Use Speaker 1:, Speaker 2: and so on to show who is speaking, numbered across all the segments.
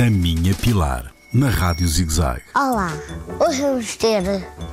Speaker 1: A Minha Pilar, na Rádio ZigZag.
Speaker 2: Olá, hoje vamos ter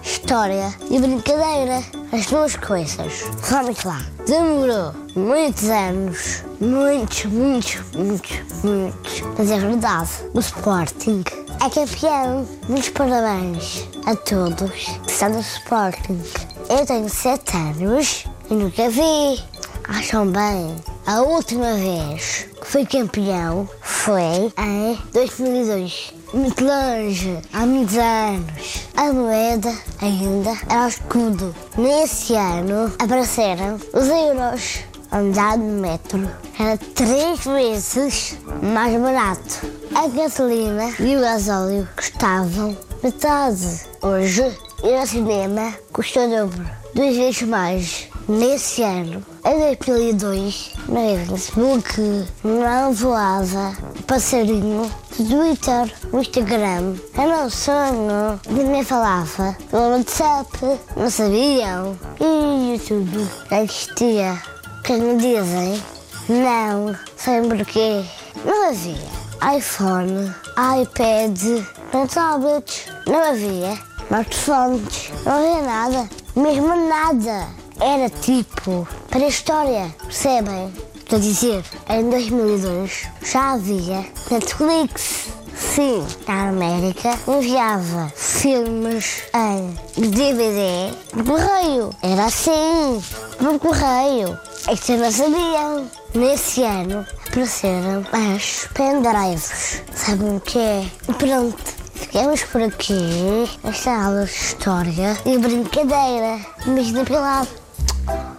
Speaker 2: história e brincadeira, as duas coisas. Vamos lá. Demorou muitos anos, muitos, muitos, muitos, muitos, mas é verdade. O Sporting é campeão. Muitos parabéns a todos que estão no Sporting. Eu tenho sete anos e nunca vi. Acham bem? A última vez que fui campeão foi em 2002. Muito longe, há muitos anos. A moeda ainda era o escudo. Nesse ano apareceram os euros. Andar no metro era três vezes mais barato. A gasolina e o gasóleo custavam metade. Hoje, ir ao cinema custa o dobro. Duas vezes mais. Nesse ano, em 2002, no Facebook, não voava o passarinho Twitter, Instagram. Era um sonho. Ninguém falava no WhatsApp, não sabiam. E YouTube já existia. Que me dizem, não, sabem porquê? Não havia iPhone, iPad, nem tablets, não havia smartphones, não havia nada, mesmo nada. Era tipo para a história, percebem? Estou a dizer, em 2002 já havia Netflix. Sim, na América enviava filmes em DVD por correio. Era assim, por correio. É que não sabiam. Nesse ano apareceram as pendrives. Sabem o que é? Pronto. Ficamos por aqui nesta aula de história e brincadeira. Imagina pelado.